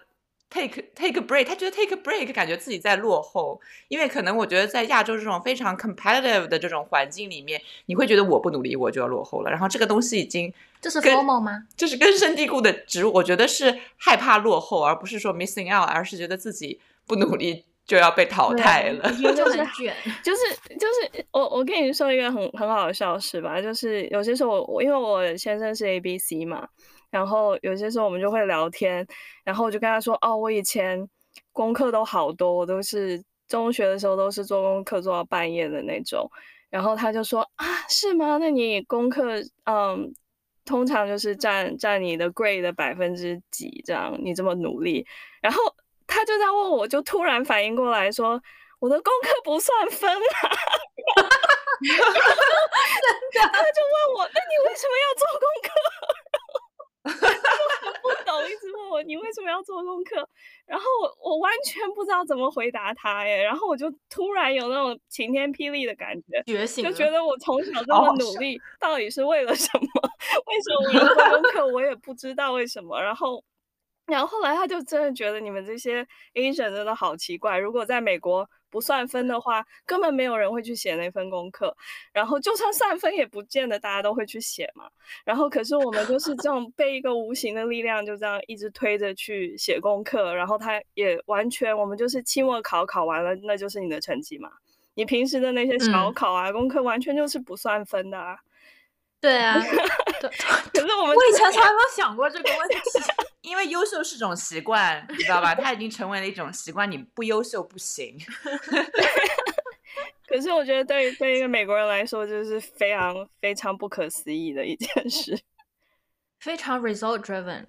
take take a break，他觉得 take a break 感觉自己在落后，因为可能我觉得在亚洲这种非常 competitive 的这种环境里面，你会觉得我不努力我就要落后了，然后这个东西已经这是跟 formal 吗？这是根深蒂固的植入，我觉得是害怕落后，而不是说 missing out，而是觉得自己不努力就要被淘汰了。就就是很卷，就是就是我我跟你说一个很很好笑的事吧，就是有些时候我我因为我先生是 A B C 嘛，然后有些时候我们就会聊天，然后我就跟他说，哦，我以前功课都好多，我都是中学的时候都是做功课做到半夜的那种，然后他就说啊，是吗？那你功课嗯。通常就是占占你的 grade 的百分之几，这样你这么努力，然后他就在问我，就突然反应过来说，我的功课不算分啊。<laughs> 他就问我，那你为什么要做功课？我不懂，一直问我你为什么要做功课，然后我我完全不知道怎么回答他耶，然后我就突然有那种晴天霹雳的感觉，觉醒就觉得我从小这么努力，到底是为了什么？<laughs> 为什么我要做功课？我也不知道为什么。然后，然后后来他就真的觉得你们这些 Asian 真的好奇怪。如果在美国不算分的话，根本没有人会去写那份功课。然后就算算分，也不见得大家都会去写嘛。然后可是我们就是这种被一个无形的力量就这样一直推着去写功课，然后他也完全我们就是期末考考完了，那就是你的成绩嘛。你平时的那些小嗯考啊、功课完全就是不算分的啊。对啊，<laughs> 对，可是我们我以前从来没有想过这个问题。<laughs> 因为优秀是种习惯，你知道吧？它已经成为了一种习惯，你不优秀不行。<laughs> 可是我觉得对对一个美国人来说，就是非常非常不可思议的一件事。非常 result driven。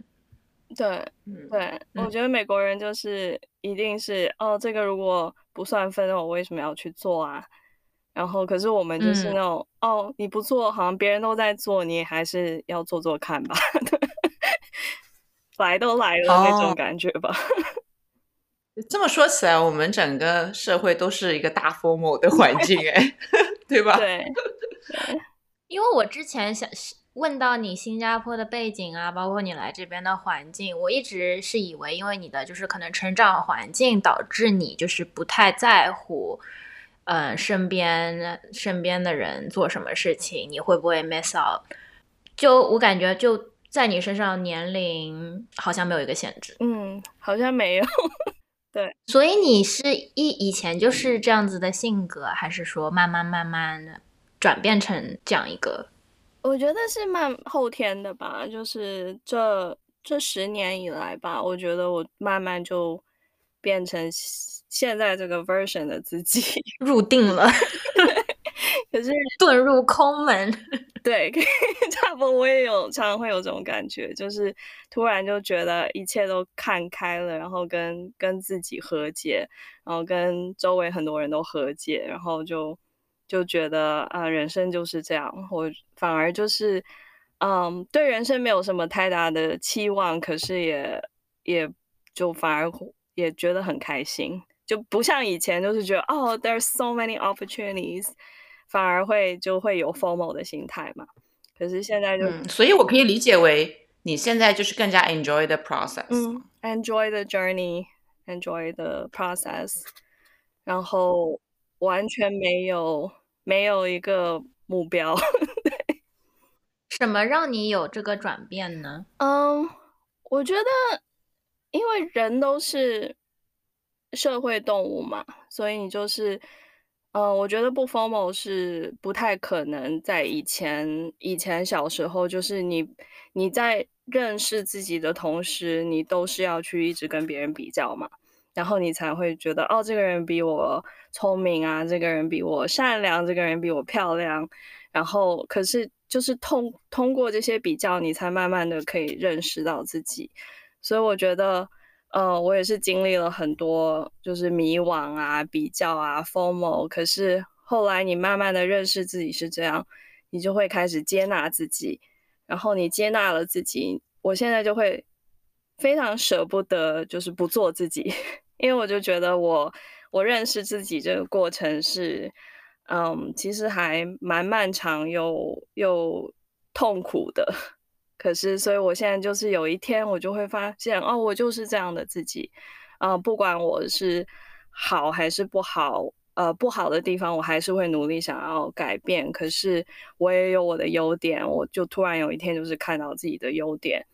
对嗯，对，我嗯觉得美国人就是一定是哦，这个如果不算分，那我为什么要去做啊？然后可是我们就是嗯那种、哦，你不做，好像别人都在做，你还是要做做看吧。<laughs> 来都来了那种哦感觉吧。这么说起来，我们整个社会都是一个大 formal 的环境，<laughs> 哎，<laughs> 对吧？对，因为我之前想问到你新加坡的背景啊，包括你来这边的环境，我一直是以为，因为你的就是可能成长环境导致你就是不太在乎，嗯、身边身边的人做什么事情，你会不会 miss out？就我感觉就在你身上年龄好像没有一个限制，嗯，好像没有。<laughs> 对所以你是一以前就是这样子的性格，还是说慢慢慢慢的转变成这样一个？我觉得是慢后天的吧，就是这这十年以来吧，我觉得我慢慢就变成现现在这个 version 的自己。<laughs> 入定了，可是遁入空门。<laughs> 对，<laughs> 差不多我也有常常会有这种感觉，就是突然就觉得一切都看开了，然后跟跟自己和解，然后跟周围很多人都和解，然后就就觉得啊、人生就是这样。我反而就是，嗯，对人生没有什么太大的期望，可是也也就反而也觉得很开心，就不像以前就是觉得哦，there's so many opportunities。反而会就会有 formal 的心态嘛。可是现在就嗯，所以我可以理解为你现在就是更加 enjoy the process。嗯，enjoy the journey，enjoy the process，然后完全没有没有一个目标。什么让你有这个转变呢？嗯，我觉得因为人都是社会动物嘛，所以你就是。嗯，我觉得不 formal 是不太可能。在以前，以前小时候，就是你你在认识自己的同时，你都是要去一直跟别人比较嘛，然后你才会觉得，哦，这个人比我聪明啊，这个人比我善良，这个人比我漂亮。然后，可是就是通通过这些比较，你才慢慢的可以认识到自己。所以我觉得。呃，我也是经历了很多，就是迷惘啊、比较啊、FOMO。可是后来你慢慢的认识自己是这样，你就会开始接纳自己。然后你接纳了自己，我现在就会非常舍不得，就是不做自己，<laughs> 因为我就觉得我我认识自己这个过程是，嗯，其实还蛮漫长又又痛苦的。可是，所以我现在就是有一天，我就会发现，哦，我就是这样的自己，啊、不管我是好还是不好，呃，不好的地方，我还是会努力想要改变。可是，我也有我的优点，我就突然有一天就是看到自己的优点，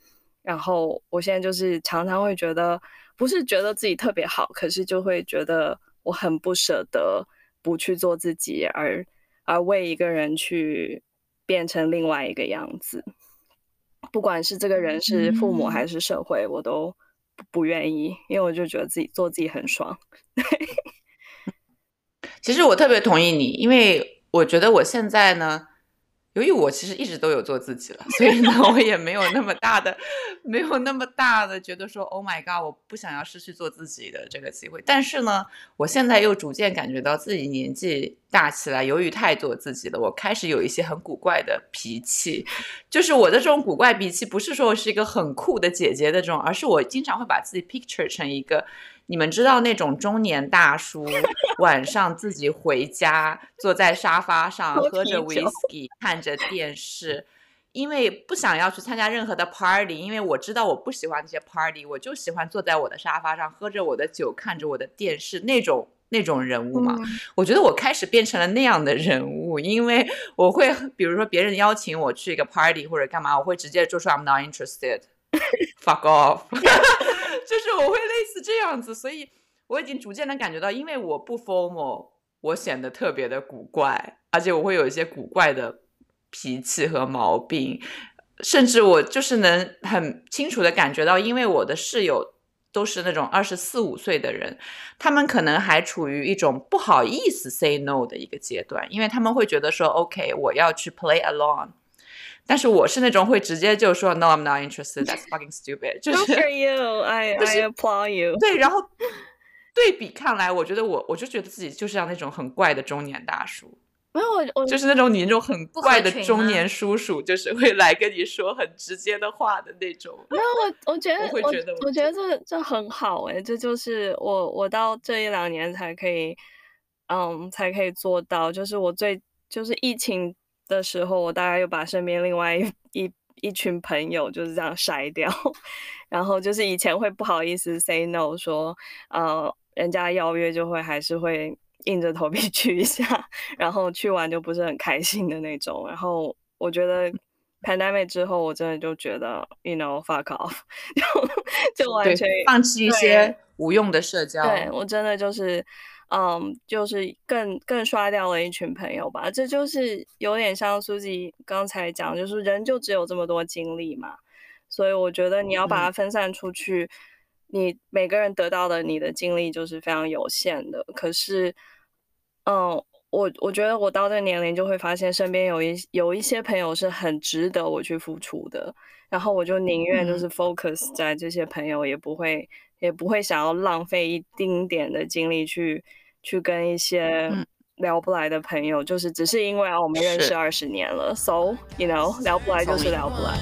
然后我现在就是常常会觉得，不是觉得自己特别好，可是就会觉得我很不舍得不去做自己，而而为一个人去变成另外一个样子。不管是这个人是父母还是社会，我都不愿意，因为我就觉得自己做自己很爽。<laughs> 其实我特别同意你，因为我觉得我现在呢，由于我其实一直都有做自己了，所以呢，我也没有那么大的，没有那么大的觉得说，Oh my god，我不想要失去做自己的这个机会。但是呢，我现在又逐渐感觉到自己年纪大起来，由于太做自己了，我开始有一些很古怪的脾气。就是我的这种古怪脾气，不是说我是一个很酷的姐姐的这种，而是我经常会把自己 picture 成一个。你们知道那种中年大叔 <laughs> 晚上自己回家，坐在沙发上喝着 whisky，看着电视，因为不想要去参加任何的 party，因为我知道我不喜欢这些 party，我就喜欢坐在我的沙发上，喝着我的酒，看着我的电视那种那种人物嘛。嗯、我觉得我开始变成了那样的人物，因为我会，比如说别人邀请我去一个 party 或者干嘛，我会直接就说 I'm not interested，fuck <laughs> off。<laughs> 就是我会类似这样子，所以我已经逐渐能感觉到，因为我不 formal，我显得特别的古怪，而且我会有一些古怪的脾气和毛病，甚至我就是能很清楚的感觉到，因为我的室友都是那种二十四五岁的人，他们可能还处于一种不好意思 say no 的一个阶段，因为他们会觉得说，OK，我要去 play along。但是我是那种会直接就说 No, I'm not interested. That's fucking stupid. <laughs> 就 Good 是 for you, I 就是 I applaud you。对，然后对比看来，我觉得我我就觉得自己就是像那种很怪的中年大叔，没有我我就是那种你那种很怪的中年叔叔，就是会来跟你说很直接的话的那种。没有我我觉得我会觉得我我觉得这这很好诶、这就是我我到这一两年才可以，嗯，才可以做到。就是我最就是疫情的时候，我大概又把身边另外一 <laughs> 一一群朋友就是这样筛掉，<laughs> 然后就是以前会不好意思 say no，说呃人家邀约就会还是会硬着头皮 <laughs> 去一下，然后去完就不是很开心的那种。然后我觉得 pandemic 之后，我真的就觉得 you know fuck off，就就完全，放弃一些无用的社交。对我真的就是，嗯，就是更更刷掉了一群朋友吧。这就是有点像苏吉刚才讲，就是人就只有这么多精力嘛，所以我觉得你要把它分散出去，你每个人得到的你的精力就是非常有限的。可是，嗯。我我觉得我到这个年龄就会发现身边有一有一些朋友是很值得我去付出的，然后我就宁愿就嗯是 focus 在这些朋友，也不会也不会想要浪费一丁点的精力去去跟一些嗯。聊不来的朋友，就是只是因为啊我们认识二十年了，so you know 聊不来就是聊不来。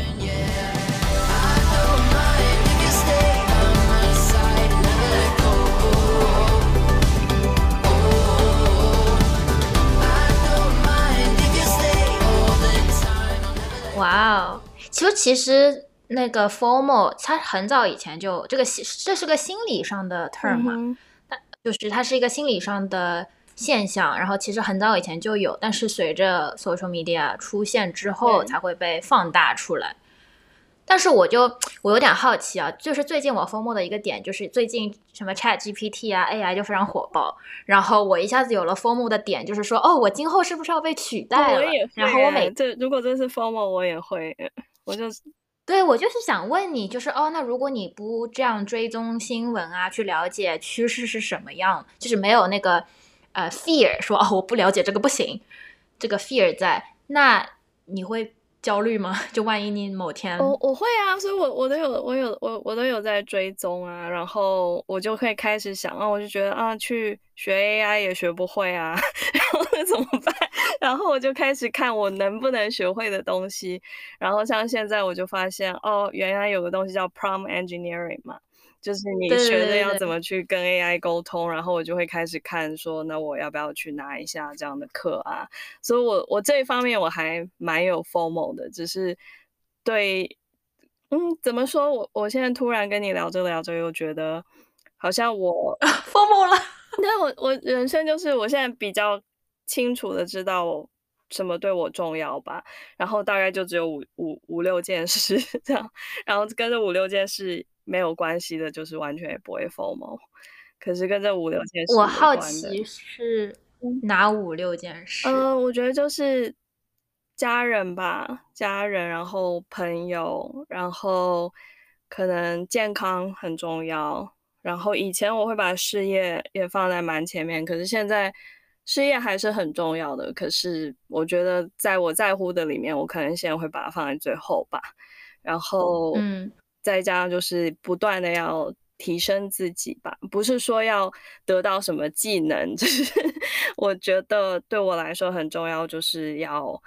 哇哦，其实其实那个 formal，它很早以前就这个心这是个心理上的 term 嘛，嗯就是它是一个心理上的现象，然后其实很早以前就有，但是随着 social media 出现之后才会被放大出来。但是我就我有点好奇啊，就是最近我 FOMO 的一个点，就是最近什么 Chat GPT 啊 AI 就非常火爆，然后我一下子有了 FOMO 的点，就是说哦，我今后是不是要被取代了？我也会然后我每欸这如果这是 formal 我也会，我就是对，我就是想问你，就是哦，那如果你不这样追踪新闻啊，去了解趋势是什么样，就是没有那个呃 fear 说哦，我不了解这个不行，这个 fear 在，那你会焦虑吗？<laughs> 就万一你某天我我会啊，所以我我都有我有我我都有在追踪啊，然后我就会开始想啊，我就觉得啊，去学 AI 也学不会啊，<laughs> 然后那怎么办？<laughs> 然后我就开始看我能不能学会的东西，然后像现在我就发现哦，原来有个东西叫 prompt engineering 嘛。就是你学着要怎么去跟 AI 沟通，然后我就会开始看说，那我要不要去拿一下这样的课啊？所以我我这一方面我还蛮有 formal 的，只是对，嗯，怎么说？我我现在突然跟你聊着聊着，又觉得好像我，<laughs> formal 了。那我我人生就是我现在比较清楚的知道什么对我重要吧，然后大概就只有五五五六件事 <laughs> 这样，然后跟这五六件事没有关系的，就是完全也不会 formal。可是跟这五六件事我好奇是哪五六件事？嗯，我觉得就是家人吧，家人，然后朋友，然后可能健康很重要。然后以前我会把事业也放在蛮前面，可是现在事业还是很重要的。可是我觉得在我在乎的里面，我可能现在会把它放在最后吧。然后，嗯，再加上就是不断的要提升自己吧，不是说要得到什么技能，<laughs> 就是我觉得对我来说很重要，就是要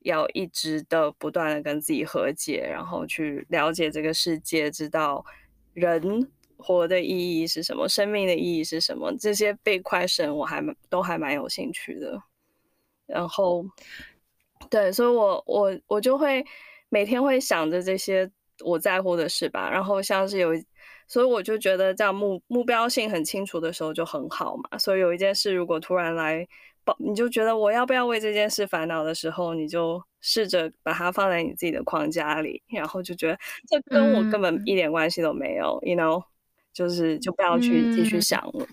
要一直的不断的跟自己和解，然后去了解这个世界，知道人活的意义是什么，生命的意义是什么，这些 big question 我还蛮都还蛮有兴趣的。然后，对，所以我我我就会每天会想着这些我在乎的事吧。然后像是有，所以我就觉得这样目目标性很清楚的时候就很好嘛。所以有一件事如果突然来报，你就觉得我要不要为这件事烦恼的时候，你就试着把它放在你自己的框架里，然后就觉得这跟我根本嗯一点关系都没有、y o u know，就是就不要去继续嗯想了。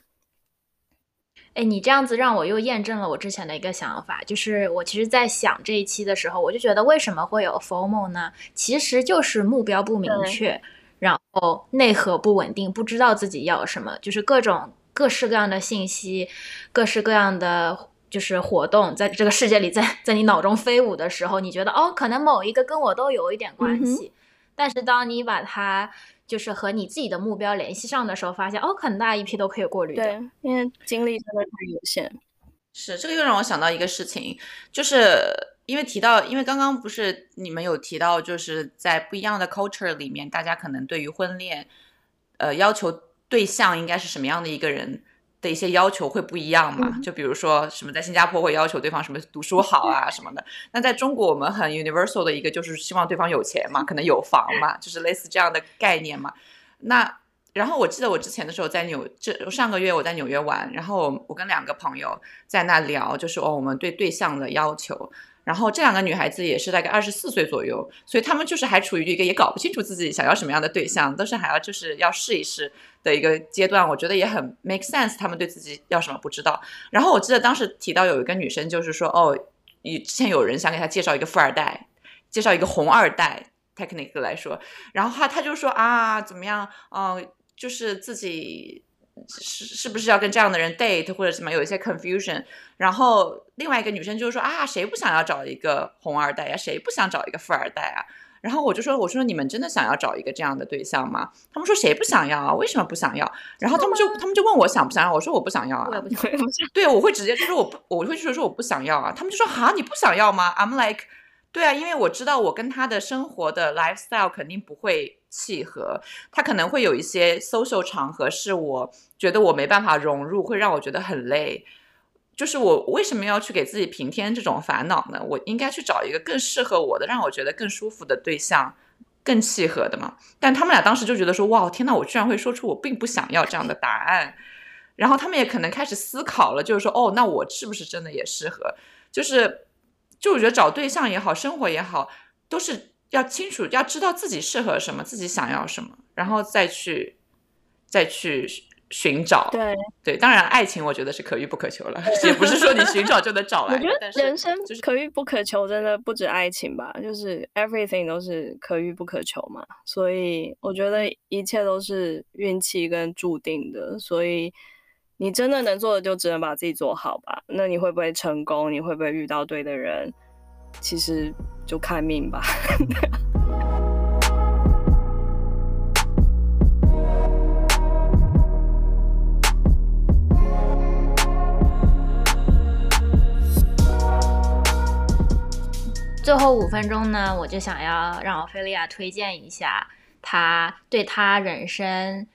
哎，你这样子让我又验证了我之前的一个想法，就是我其实，在想这一期的时候，我就觉得为什么会有 FOMO 呢？其实就是目标不明确，然后内核不稳定，不知道自己要什么，就是各种各式各样的信息，各式各样的就是活动，在这个世界里，在在你脑中飞舞的时候，你觉得哦，可能某一个跟我都有一点关系，但是当你把它就是和你自己的目标联系上的时候，发现哦，很大一批都可以过滤掉。对，因为精力真的太有限。是这个又让我想到一个事情，就是因为提到，因为刚刚不是你们有提到，就是在不一样的 culture 里面，大家可能对于婚恋，呃，要求对象应该是什么样的一个人的一些要求会不一样嘛？就比如说什么在新加坡会要求对方什么读书好啊什么的，那在中国我们很 universal 的一个就是希望对方有钱嘛，可能有房嘛，就是类似这样的概念嘛。那然后我记得我之前的时候在纽，这上个月我在纽约玩，然后我跟两个朋友在那聊，就是哦我们对对象的要求。然后这两个女孩子也是大概二十四岁左右，所以她们就是还处于一个也搞不清楚自己想要什么样的对象，都是还要就是要试一试的一个阶段。我觉得也很 make sense，她们对自己要什么不知道。然后我记得当时提到有一个女生就是说，哦，以之前有人想给她介绍一个富二代，介绍一个红二代，technical 来说，然后她她就说啊怎么样，嗯、就是自己是是不是要跟这样的人 date 或者什么有一些 confusion，然后另外一个女生就是说啊谁不想要找一个红二代呀，谁不想找一个富二代啊？然后我就说我说你们真的想要找一个这样的对象吗？他们说谁不想要啊？为什么不想要？然后他们就他们就问我想不想要，我说我不想要啊我不。想对，我会直接就说我不，我会就说我不想要啊。他们就说啊，你不想要吗？I'm like，对啊，因为我知道我跟他的生活的 lifestyle 肯定不会契合，他可能会有一些 social 场合是我觉得我没办法融入，会让我觉得很累。就是我为什么要去给自己平添这种烦恼呢？我应该去找一个更适合我的，让我觉得更舒服的对象，更契合的嘛。但他们俩当时就觉得说，哇，天呐，我居然会说出我并不想要这样的答案。然后他们也可能开始思考了，就是说，哦，那我是不是真的也适合？就是，就我觉得找对象也好，生活也好，都是要清楚，要知道自己适合什么，自己想要什么，然后再去再去寻找。对，对，当然爱情我觉得是可遇不可求了，<laughs> 也不是说你寻找就能找来的。我觉得人生就是可遇不可求，真的不止爱情吧，就是 everything 都是可遇不可求嘛。所以我觉得一切都是运气跟注定的，所以你真的能做的就只能把自己做好吧。那你会不会成功？你会不会遇到对的人？其实就看命吧。<laughs> 最后五分钟呢，我就想要让奥菲利亚推荐一下她对她人生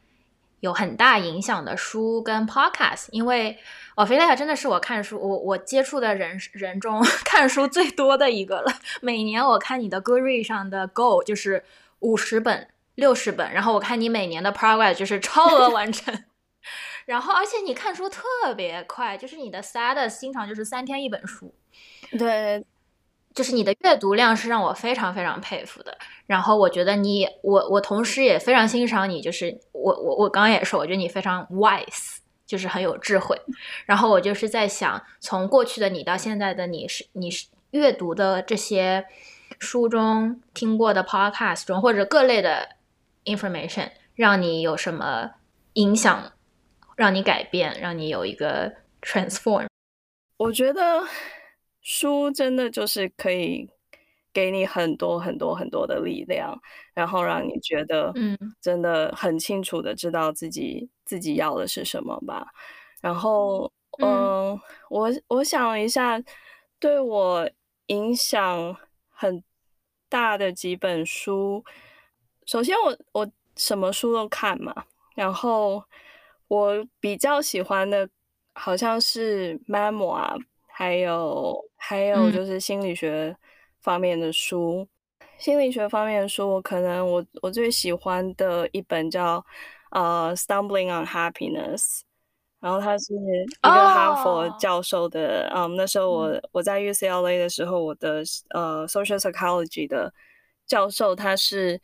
有很大影响的书跟 podcast，因为奥菲利亚真的是我看书我我接触的人人中 <laughs> 看书最多的一个了。每年我看你的 g o o r e 上的 Go 就是五十本、六十本，然后我看你每年的 Progress 就是超额完成。<laughs> 然后，而且你看书特别快，就是你的 status 经常就是三天一本书，对，就是你的阅读量是让我非常非常佩服的。然后我觉得你，我我同时也非常欣赏你，就是我我我刚刚也说，我觉得你非常 wise，就是很有智慧。<laughs> 然后我就是在想，从过去的你到现在的你是你是阅读的这些书中听过的 podcast 中或者各类的 information，让你有什么影响，让你改变，让你有一个 transform。我觉得书真的就是可以给你很多很多很多的力量，然后让你觉得，嗯，真的很清楚的知道自己自己要的是什么吧。然后，嗯嗯，我我想一下，对我影响很大的几本书，首先我我什么书都看嘛，然后我比较喜欢的好像是 memoir，还有还有嗯。就是心理学方面的书。心理学方面的书，我可能我我最喜欢的一本叫呃《Stumbling on Happiness》，然后他是一个哈佛哦。教授的，嗯，那时候我我在 UCLA 的时候，我的呃 Social Psychology 的教授，他是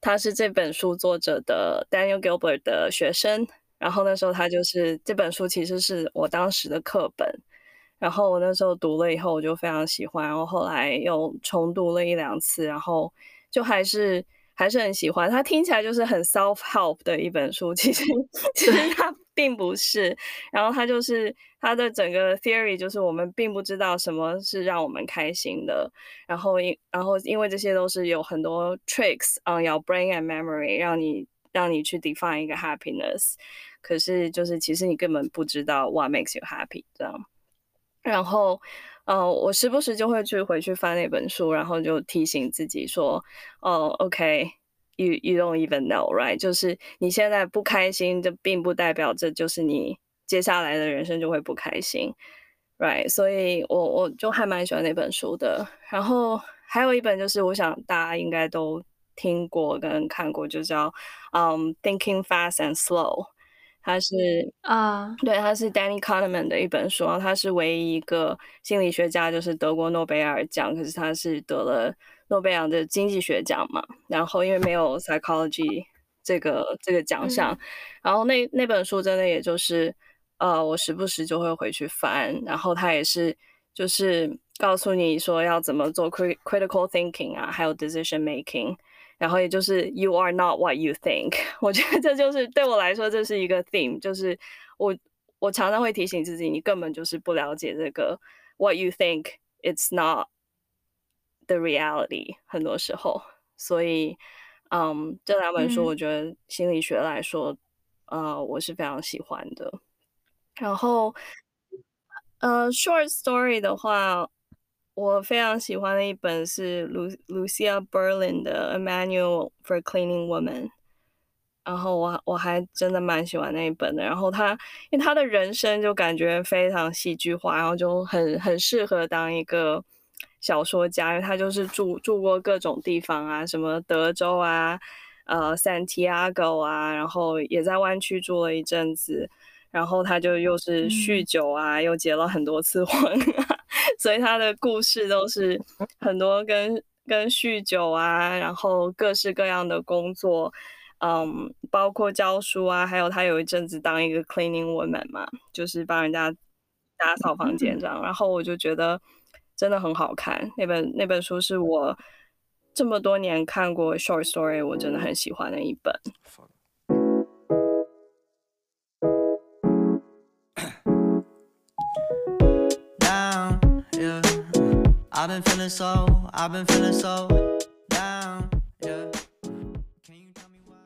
他是这本书作者的 Daniel Gilbert 的学生，然后那时候他就是这本书其实是我当时的课本，然后我那时候读了以后我就非常喜欢，然后后来又重读了一两次，然后就还是还是很喜欢。它听起来就是很 self help 的一本书，其实 <laughs> 其实它并不是。然后它就是它的整个 theory 就是我们并不知道什么是让我们开心的，然后因然后因为这些都是有很多 tricks on your brain and memory 让你让你去 define 一个 happiness，可是就是其实你根本不知道 what makes you happy 这样。然后，呃，我时不时就会去回去翻那本书，然后就提醒自己说，哦，OK，you you don't even know，right？就是你现在不开心，这并不代表这就是你接下来的人生就会不开心，right？所以我我就还蛮喜欢那本书的。然后还有一本就是我想大家应该都听过跟看过，就叫嗯、Thinking Fast and Slow。它是啊，对，它是 Danny Kahneman 的一本书，然后他是唯一一个心理学家，就是得过诺贝尔奖，可是他是得了诺贝尔的经济学奖嘛，然后因为没有 psychology 这个这个奖项，然后那那本书真的也就是呃，我时不时就会回去翻，然后他也是就是告诉你说要怎么做 cri critical thinking 啊，还有 decision making。然后也就是 you are not what you think，<laughs> 我觉得这就是对我来说这是一个 theme，就是我我常常会提醒自己，你根本就是不了解这个 what you think it's not the reality，很多时候，所以嗯，这两本书嗯。我觉得心理学来说，呃，我是非常喜欢的。然后，呃，short story 的话，我非常喜欢的一本是 Lu Lucia Berlin 的《A Manual for Cleaning Women》，然后我我还真的蛮喜欢那一本的。然后他，因为他的人生就感觉非常戏剧化，然后就很很适合当一个小说家，因为他就是住住过各种地方啊，什么德州啊，呃，Santiago 啊，然后也在湾区住了一阵子。然后他就又是酗酒啊，又结了很多次婚、啊，所以他的故事都是很多跟跟酗酒啊，然后各式各样的工作，嗯，包括教书啊，还有他有一阵子当一个 cleaning woman 嘛，就是帮人家打扫房间这样。然后我就觉得真的很好看，那本那本书是我这么多年看过 short story，我真的很喜欢的一本。I've been feeling so, I've been feeling so down, yeah. Can you tell me why?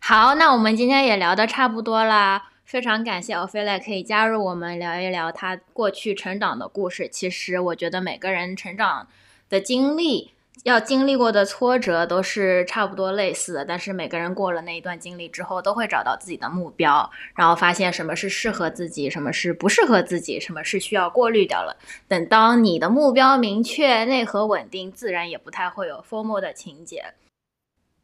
好，那我们今天也聊的差不多啦。非常感谢 Ophelia 可以加入我们聊一聊她过去成长的故事。其实我觉得每个人成长的经历，要经历过的挫折都是差不多类似的，但是每个人过了那一段经历之后，都会找到自己的目标，然后发现什么是适合自己，什么是不适合自己，什么是需要过滤掉了。等当你的目标明确、内核稳定，自然也不太会有 formal 的情节。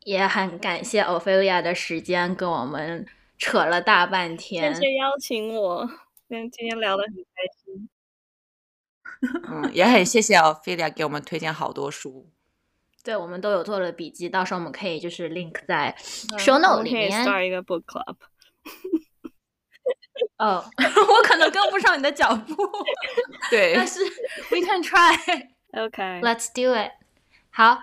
也很感谢 Ophelia 的时间跟我们扯了大半谢天。谢谢邀请我，今今天聊得很开心。嗯，也很谢谢 Ophelia 给我们推荐好多书。对，我们都有做了笔记，到时候我们可以就是 link 在那 show 我 note 们可以里面。start 一个 book club。哦，<laughs> 我可能跟不上你的脚步，<laughs> 对但是 we can try。<laughs> OK，Let's do it。好，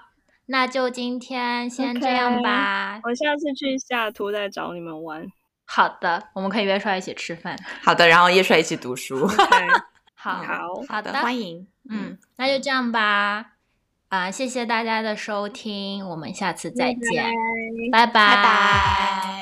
那就今天先这样吧。我下次去西雅图再找你们玩。好的，我们可以约出来一起吃饭。好的，然后叶帅一起读书。OK，好，好好好的，欢迎。嗯，那就这样吧。啊、谢谢大家的收听，我们下次再见，拜拜拜拜。